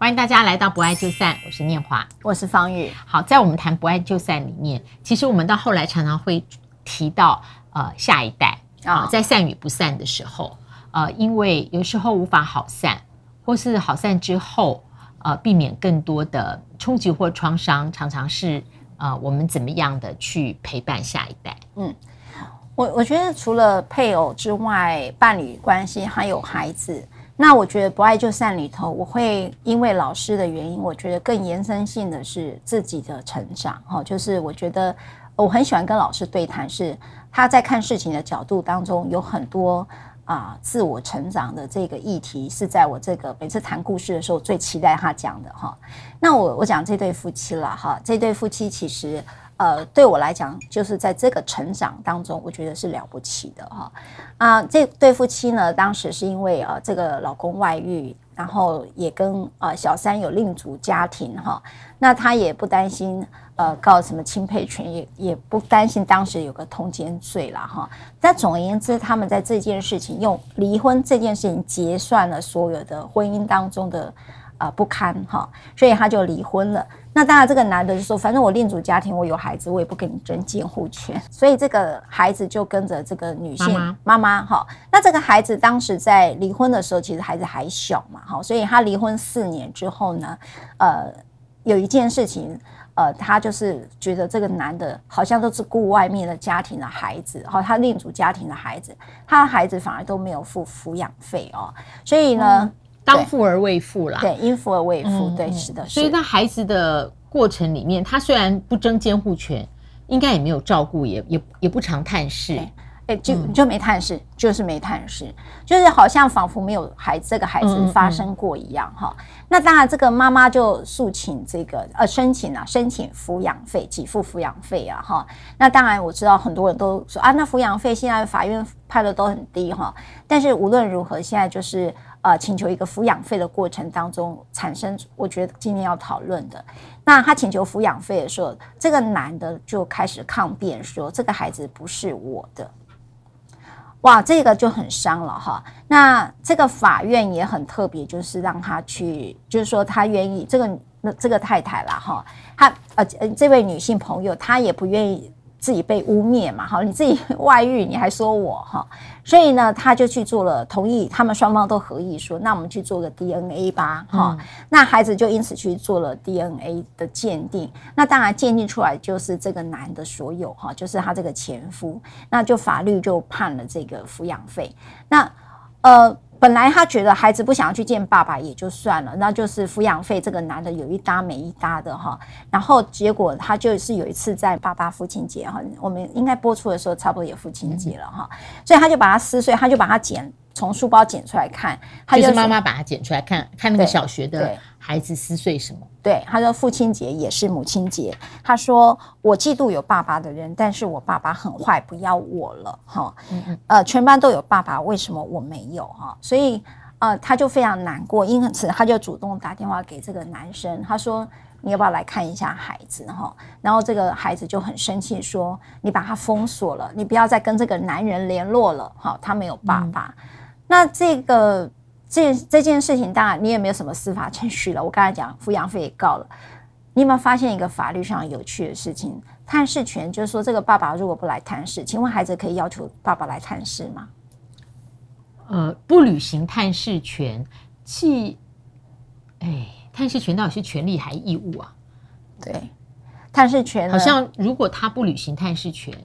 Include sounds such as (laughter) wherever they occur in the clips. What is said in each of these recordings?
欢迎大家来到不爱就散，我是念华，我是方宇。好，在我们谈不爱就散里面，其实我们到后来常常会提到呃下一代啊、呃，在散与不散的时候，呃，因为有时候无法好散，或是好散之后，呃，避免更多的冲击或创伤，常常是呃我们怎么样的去陪伴下一代。嗯，我我觉得除了配偶之外，伴侣关系还有孩子。那我觉得不爱就散里头，我会因为老师的原因，我觉得更延伸性的是自己的成长哈，就是我觉得我很喜欢跟老师对谈，是他在看事情的角度当中有很多啊自我成长的这个议题，是在我这个每次谈故事的时候最期待他讲的哈。那我我讲这对夫妻了哈，这对夫妻其实。呃，对我来讲，就是在这个成长当中，我觉得是了不起的哈。啊，这对夫妻呢，当时是因为呃，这个老公外遇，然后也跟呃小三有另组家庭哈。那他也不担心呃告什么侵配权，也也不担心当时有个通奸罪了哈。但总而言之，他们在这件事情用离婚这件事情结算了所有的婚姻当中的。啊、呃，不堪哈，所以他就离婚了。那当然，这个男的就说：“反正我另组家庭，我有孩子，我也不跟你争监护权。”所以这个孩子就跟着这个女性妈妈哈。那这个孩子当时在离婚的时候，其实孩子还小嘛哈，所以他离婚四年之后呢，呃，有一件事情，呃，他就是觉得这个男的好像都是顾外面的家庭的孩子，哈，他另组家庭的孩子，他的孩子反而都没有付抚养费哦，所以呢。嗯当父而未父啦，对，因父而未父，嗯、对，是的。所以在孩子的过程里面，他虽然不争监护权，应该也没有照顾，也也也不常探视，哎、欸，就就没探视，就是没探视，就是好像仿佛没有孩子这个孩子发生过一样哈、嗯嗯。那当然，这个妈妈就诉请这个呃申请啊，申请抚养费，给付抚养费啊哈。那当然我知道很多人都说啊，那抚养费现在法院判的都很低哈，但是无论如何，现在就是。呃，请求一个抚养费的过程当中产生，我觉得今天要讨论的，那他请求抚养费的时候，这个男的就开始抗辩说，这个孩子不是我的，哇，这个就很伤了哈。那这个法院也很特别，就是让他去，就是说他愿意这个那这个太太啦哈，他呃这位女性朋友，她也不愿意。自己被污蔑嘛，哈，你自己外遇，你还说我哈，所以呢，他就去做了，同意，他们双方都合意说，那我们去做个 DNA 吧，哈、嗯，那孩子就因此去做了 DNA 的鉴定，那当然鉴定出来就是这个男的所有哈，就是他这个前夫，那就法律就判了这个抚养费，那呃。本来他觉得孩子不想要去见爸爸也就算了，那就是抚养费这个男的有一搭没一搭的哈，然后结果他就是有一次在爸爸父亲节哈，我们应该播出的时候差不多也父亲节了哈，所以他就把它撕碎，他就把它剪。从书包剪出来看，他就，就是妈妈把它剪出来看看那个小学的孩子撕碎什么？对，他说父亲节也是母亲节。他说我嫉妒有爸爸的人，但是我爸爸很坏，不要我了哈。嗯嗯。呃，全班都有爸爸，为什么我没有哈？所以呃，他就非常难过，因此他就主动打电话给这个男生，他说你要不要来看一下孩子哈？然后这个孩子就很生气说，你把他封锁了，你不要再跟这个男人联络了哈，他没有爸爸。嗯那这个这这件事情，当然你也没有什么司法程序了。我刚才讲抚养费也告了，你有没有发现一个法律上有趣的事情？探视权就是说，这个爸爸如果不来探视，请问孩子可以要求爸爸来探视吗？呃，不履行探视权，即哎，探视权到底是权利还是义务啊？对，探视权好像如果他不履行探视权。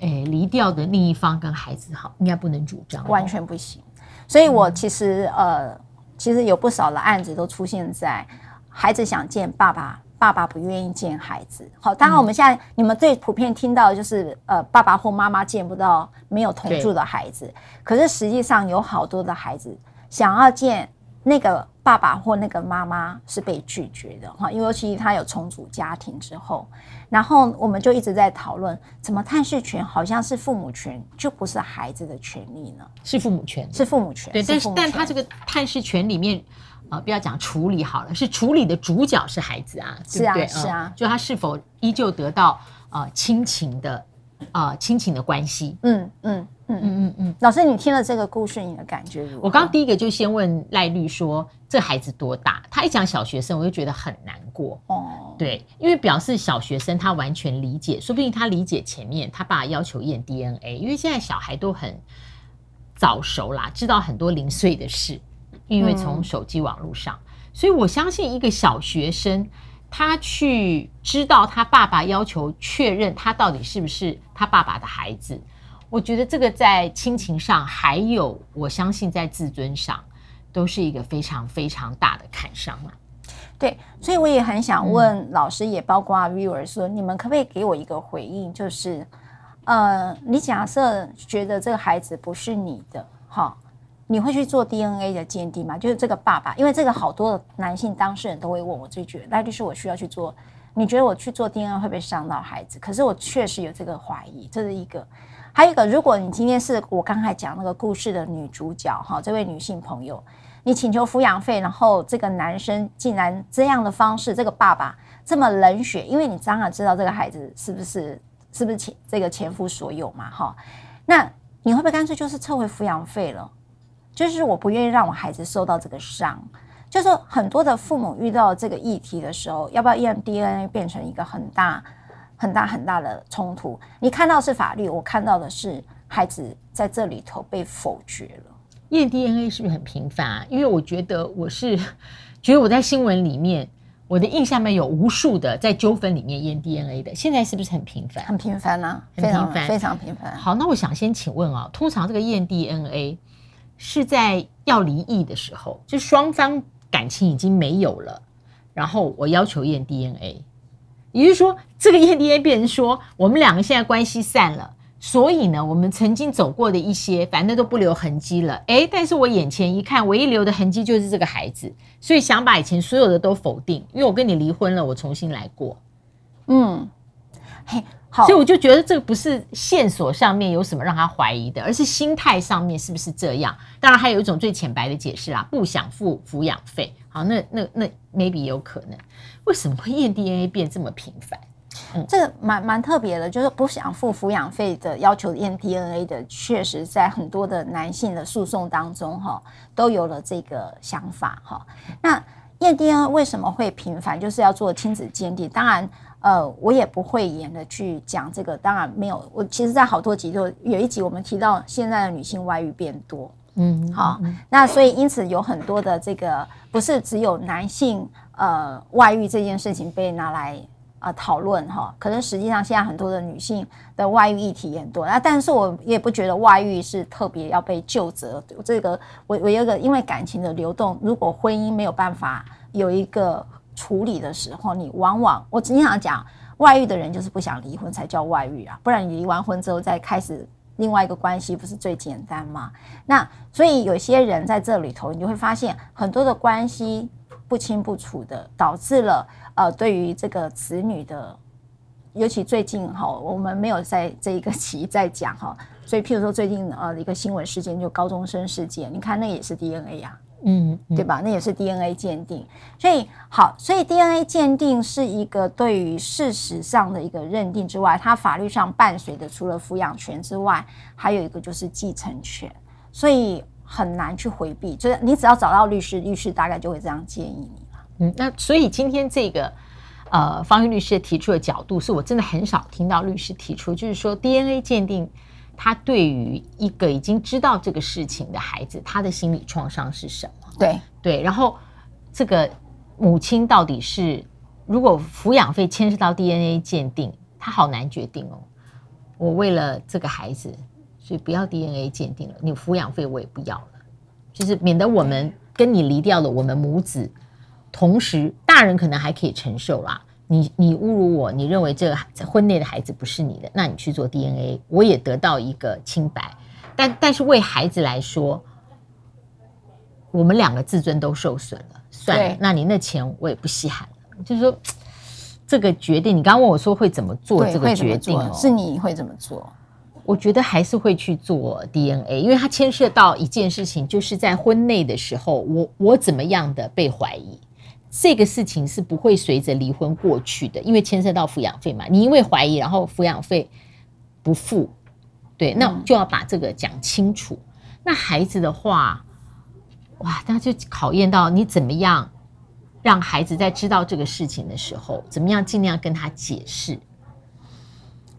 哎，离掉的另一方跟孩子好，应该不能主张，完全不行。所以我其实、嗯、呃，其实有不少的案子都出现在孩子想见爸爸，爸爸不愿意见孩子。好，当然我们现在、嗯、你们最普遍听到的就是呃，爸爸或妈妈见不到没有同住的孩子。可是实际上有好多的孩子想要见那个爸爸或那个妈妈是被拒绝的哈，因为尤其他有重组家庭之后。然后我们就一直在讨论，怎么探视权好像是父母权，就不是孩子的权利呢？是父母权，是父母权。对，但是但他这个探视权里面，呃，不要讲处理好了，是处理的主角是孩子啊，对不对？是啊，是啊，就他是否依旧得到呃亲情的呃亲情的关系？嗯嗯。嗯嗯嗯嗯。老师，你听了这个故事，你的感觉如何？我刚刚第一个就先问赖律说，这孩子多大？他一讲小学生，我就觉得很难过。哦，对，因为表示小学生他完全理解，说不定他理解前面他爸要求验 DNA，因为现在小孩都很早熟啦，知道很多零碎的事，因为从手机网络上，嗯、所以我相信一个小学生。他去知道他爸爸要求确认他到底是不是他爸爸的孩子，我觉得这个在亲情上，还有我相信在自尊上，都是一个非常非常大的砍伤嘛。对，所以我也很想问老师，也包括 viewer 说，你们可不可以给我一个回应？就是，呃，你假设觉得这个孩子不是你的，哈。你会去做 DNA 的鉴定吗？就是这个爸爸，因为这个好多男性当事人都会问我，就觉得赖律师，我需要去做。你觉得我去做 DNA 会不会伤到孩子？可是我确实有这个怀疑，这是一个。还有一个，如果你今天是我刚才讲那个故事的女主角哈，这位女性朋友，你请求抚养费，然后这个男生竟然这样的方式，这个爸爸这么冷血，因为你当然知道这个孩子是不是是不是前这个前夫所有嘛哈？那你会不会干脆就是撤回抚养费了？就是我不愿意让我孩子受到这个伤，就是很多的父母遇到这个议题的时候，要不要验 DNA 变成一个很大、很大、很大的冲突？你看到是法律，我看到的是孩子在这里头被否决了。验 DNA 是不是很频繁啊？因为我觉得我是 (laughs) 觉得我在新闻里面，我的印象里面有无数的在纠纷里面验 DNA 的，现在是不是很频繁？很频繁啊，很频繁，非常频繁。好，那我想先请问啊，通常这个验 DNA。是在要离异的时候，就双方感情已经没有了，然后我要求验 DNA，也就是说，这个验 DNA 变成说我们两个现在关系散了，所以呢，我们曾经走过的一些，反正都不留痕迹了。哎，但是我眼前一看，唯一留的痕迹就是这个孩子，所以想把以前所有的都否定，因为我跟你离婚了，我重新来过。嗯，嘿。好，所以我就觉得这个不是线索上面有什么让他怀疑的，而是心态上面是不是这样？当然还有一种最浅白的解释啦，不想付抚养费。好，那那那 maybe 有可能，为什么会验 DNA 变这么频繁？嗯，这个蛮蛮特别的，就是不想付抚养费的要求验 DNA 的，确实在很多的男性的诉讼当中哈，都有了这个想法哈。那验 DNA 为什么会频繁？就是要做亲子鉴定，当然。呃，我也不会演的去讲这个，当然没有。我其实，在好多集都有一集，我们提到现在的女性外遇变多，嗯，好，那所以因此有很多的这个不是只有男性呃外遇这件事情被拿来啊讨论哈，可能实际上现在很多的女性的外遇议题也很多，那但是我也不觉得外遇是特别要被救责。这个我我有一个因为感情的流动，如果婚姻没有办法有一个。处理的时候，你往往我经常讲，外遇的人就是不想离婚才叫外遇啊，不然你离完婚之后再开始另外一个关系，不是最简单吗？那所以有些人在这里头，你就会发现很多的关系不清不楚的，导致了呃，对于这个子女的，尤其最近哈，我们没有在这一个期在讲哈，所以譬如说最近呃一个新闻事件，就高中生事件，你看那也是 DNA 呀。嗯，对吧？那也是 DNA 鉴定，所以好，所以 DNA 鉴定是一个对于事实上的一个认定之外，它法律上伴随的除了抚养权之外，还有一个就是继承权，所以很难去回避。就是你只要找到律师，律师大概就会这样建议你了。嗯，那所以今天这个呃，方玉律师提出的角度，是我真的很少听到律师提出，就是说 DNA 鉴定。他对于一个已经知道这个事情的孩子，他的心理创伤是什么？对对，然后这个母亲到底是，如果抚养费牵涉到 DNA 鉴定，他好难决定哦。我为了这个孩子，所以不要 DNA 鉴定了，你抚养费我也不要了，就是免得我们跟你离掉了我们母子，同时大人可能还可以承受啦。你你侮辱我，你认为这个婚内的孩子不是你的，那你去做 DNA，我也得到一个清白。但但是为孩子来说，我们两个自尊都受损了，算了，那你那钱我也不稀罕了。就是说，这个决定，你刚刚问我说会怎么做这个决定哦？是你会怎么做？我觉得还是会去做 DNA，因为它牵涉到一件事情，就是在婚内的时候，我我怎么样的被怀疑。这个事情是不会随着离婚过去的，因为牵涉到抚养费嘛。你因为怀疑，然后抚养费不付，对，那就要把这个讲清楚。嗯、那孩子的话，哇，那就考验到你怎么样让孩子在知道这个事情的时候，怎么样尽量跟他解释。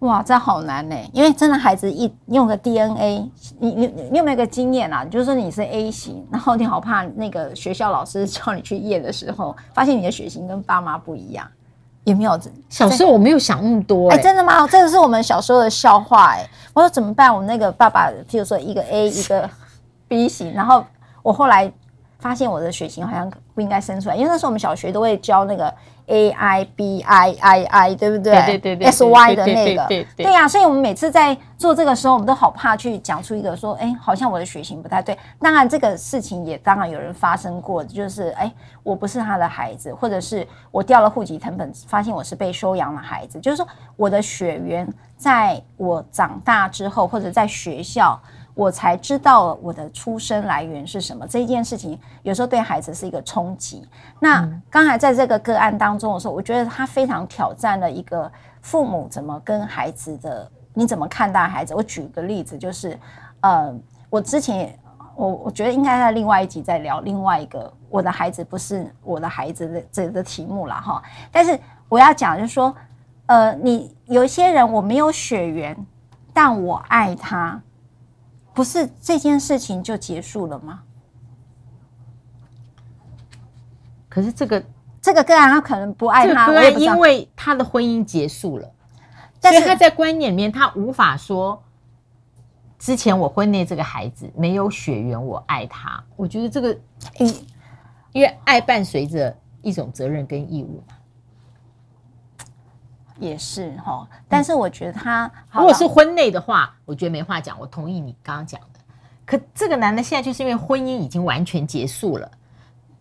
哇，这好难呢，因为真的孩子一用个 DNA，你你你有没有个经验啊？就是说你是 A 型，然后你好怕那个学校老师 (laughs) 叫你去验的时候，发现你的血型跟爸妈不一样，有没有？小时候我没有想那么多，哎，真的吗？这个是我们小时候的笑话，哎，我说怎么办？我那个爸爸，譬如说一个 A 一个 B 型，然后我后来发现我的血型好像不应该生出来，因为那时候我们小学都会教那个。A I B I I I，对不对？对对对 S Y 的那个，对呀。所以，我们每次在做这个时候，我们都好怕去讲出一个说，哎，好像我的血型不太对。当然，这个事情也当然有人发生过，就是哎，我不是他的孩子，或者是我掉了户籍成本，发现我是被收养的孩子。就是说，我的血缘在我长大之后，或者在学校。我才知道我的出生来源是什么，这一件事情有时候对孩子是一个冲击。那刚才在这个个案当中的时候，我觉得他非常挑战了一个父母怎么跟孩子的，你怎么看待孩子？我举个例子，就是呃，我之前我我觉得应该在另外一集再聊另外一个我的孩子不是我的孩子的这个题目了哈。但是我要讲就是说，呃，你有一些人我没有血缘，但我爱他。不是这件事情就结束了吗？可是这个这个个案他可能不爱他，对，因为他的婚姻结束了，但是所以他在观念里面他无法说，之前我婚内这个孩子没有血缘，我爱他。我觉得这个，因，因为爱伴随着一种责任跟义务。也是哈，但是我觉得他如果是婚内的话，我觉得没话讲。我同意你刚刚讲的。可这个男的现在就是因为婚姻已经完全结束了，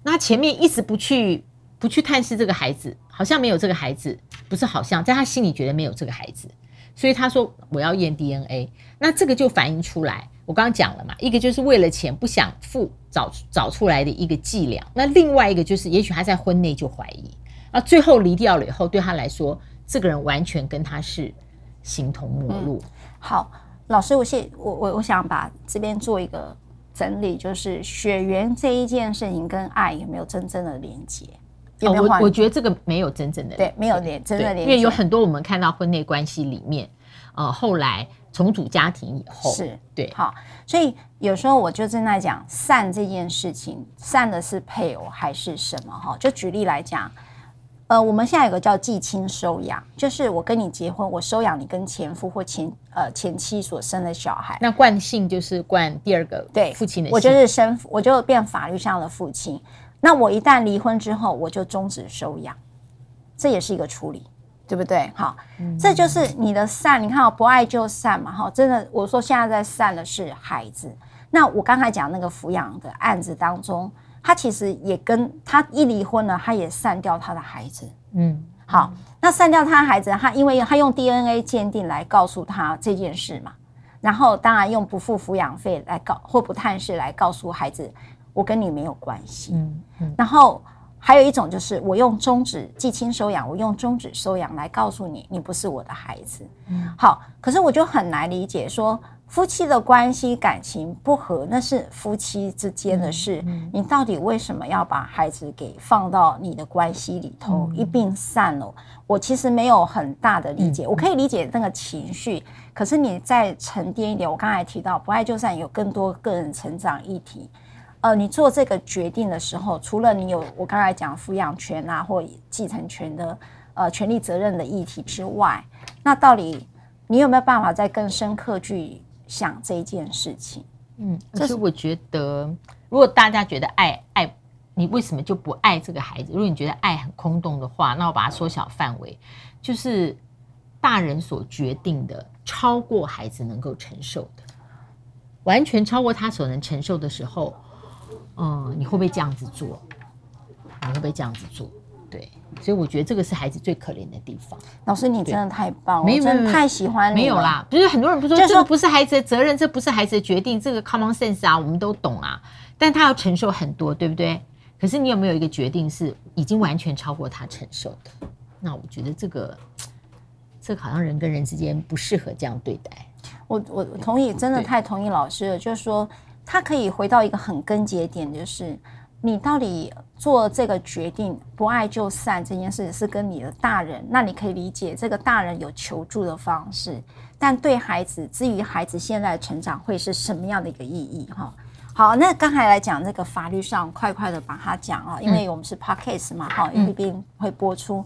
那前面一直不去不去探视这个孩子，好像没有这个孩子，不是好像在他心里觉得没有这个孩子，所以他说我要验 DNA。那这个就反映出来，我刚刚讲了嘛，一个就是为了钱不想付找找出来的一个伎俩，那另外一个就是也许他在婚内就怀疑，啊，最后离掉了以后对他来说。这个人完全跟他是形同陌路。嗯、好，老师，我现我我我想把这边做一个整理，就是血缘这一件事情跟爱有没有真正的连接？有没有、哦、我我觉得这个没有真正的对，没有连真的连接，因为有很多我们看到婚内关系里面，呃，后来重组家庭以后是对。好，所以有时候我就正在讲散这件事情，散的是配偶还是什么？哈，就举例来讲。呃，我们现在有个叫继亲收养，就是我跟你结婚，我收养你跟前夫或前呃前妻所生的小孩。那惯性就是惯第二个对父亲的姓，我就是生，我就变法律上的父亲。那我一旦离婚之后，我就终止收养，这也是一个处理，对不对？好，嗯、这就是你的散。你看，我不爱就散嘛，哈，真的，我说现在在散的是孩子。那我刚才讲那个抚养的案子当中。他其实也跟他一离婚了，他也散掉他的孩子。嗯，好，那散掉他的孩子，他因为他用 DNA 鉴定来告诉他这件事嘛，然后当然用不付抚养费来告或不探视来告诉孩子，我跟你没有关系。嗯嗯，然后还有一种就是我用终止寄亲收养，我用终止收养来告诉你，你不是我的孩子。嗯，好，可是我就很难理解说。夫妻的关系感情不和，那是夫妻之间的事。嗯嗯、你到底为什么要把孩子给放到你的关系里头、嗯、一并散了？我其实没有很大的理解。嗯、我可以理解那个情绪，嗯、可是你再沉淀一点。我刚才提到不爱就散，有更多个人成长议题。呃，你做这个决定的时候，除了你有我刚才讲抚养权啊或继承权的呃权利责任的议题之外，那到底你有没有办法再更深刻去？想这件事情，嗯，可是我觉得，如果大家觉得爱爱，你为什么就不爱这个孩子？如果你觉得爱很空洞的话，那我把它缩小范围，就是大人所决定的，超过孩子能够承受的，完全超过他所能承受的时候，嗯，你会不会这样子做？你会不会这样子做？对。所以我觉得这个是孩子最可怜的地方。老师，你真的太棒了，没有，真的太喜欢你了。没有啦，就是很多人不说这个不是孩子的责任，这不是孩子的决定，这个 common sense 啊，我们都懂啊。但他要承受很多，对不对？可是你有没有一个决定是已经完全超过他承受的？那我觉得这个这个好像人跟人之间不适合这样对待。我我同意，真的太同意老师了，就是说他可以回到一个很根结点，就是。你到底做这个决定不爱就散这件事是跟你的大人，那你可以理解这个大人有求助的方式，但对孩子，至于孩子现在的成长会是什么样的一个意义？哈，好，那刚才来讲这个法律上，快快的把它讲啊，因为我们是 podcast 嘛，哈，一定会播出。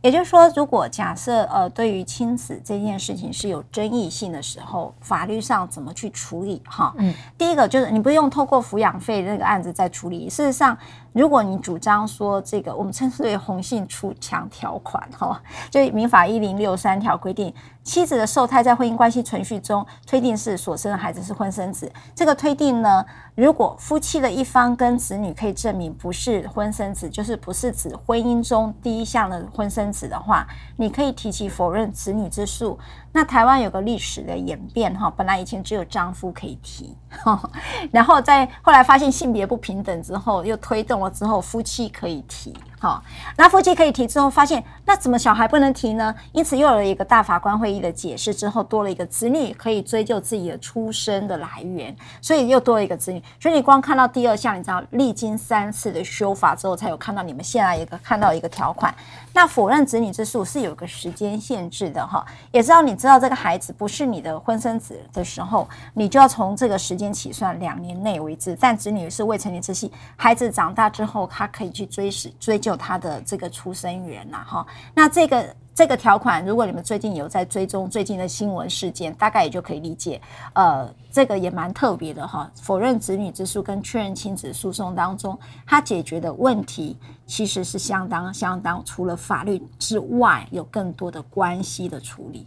也就是说，如果假设呃，对于亲子这件事情是有争议性的时候，法律上怎么去处理？哈，嗯，第一个就是你不用透过抚养费那个案子再处理。事实上，如果你主张说这个，我们称之为红杏出墙条款，哈，就民法一零六三条规定，妻子的受胎在婚姻关系存续中推定是所生的孩子是婚生子，这个推定呢，如果夫妻的一方跟子女可以证明不是婚生子，就是不是指婚姻中第一项的婚生子的话，你可以提起否认子女之诉。那台湾有个历史的演变哈，本来以前只有丈夫可以提，(laughs) 然后在后来发现性别不平等之后，又推动了之后夫妻可以提。哈，那夫妻可以提之后，发现那怎么小孩不能提呢？因此又有了一个大法官会议的解释之后，多了一个子女可以追究自己的出生的来源，所以又多了一个子女。所以你光看到第二项，你知道历经三次的修法之后，才有看到你们现在一个看到一个条款。那否认子女之诉是有个时间限制的哈，也知道你知道这个孩子不是你的婚生子的时候，你就要从这个时间起算两年内为止。但子女是未成年之系，孩子长大之后，他可以去追史追究他的这个出生源呐哈。那这个。这个条款，如果你们最近有在追踪最近的新闻事件，大概也就可以理解。呃，这个也蛮特别的哈。否认子女之诉跟确认亲子诉讼当中，它解决的问题其实是相当相当，除了法律之外，有更多的关系的处理。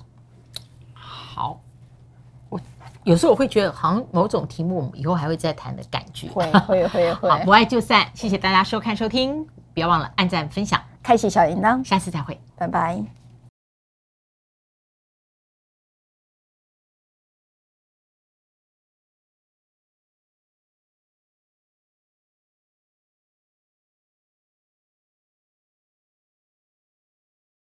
好，我有时候我会觉得，好像某种题目我们以后还会再谈的感觉。会会会 (laughs) 会。好，不爱就散，谢谢大家收看收听，不要忘了按赞分享，开启小铃铛，下次再会，拜拜。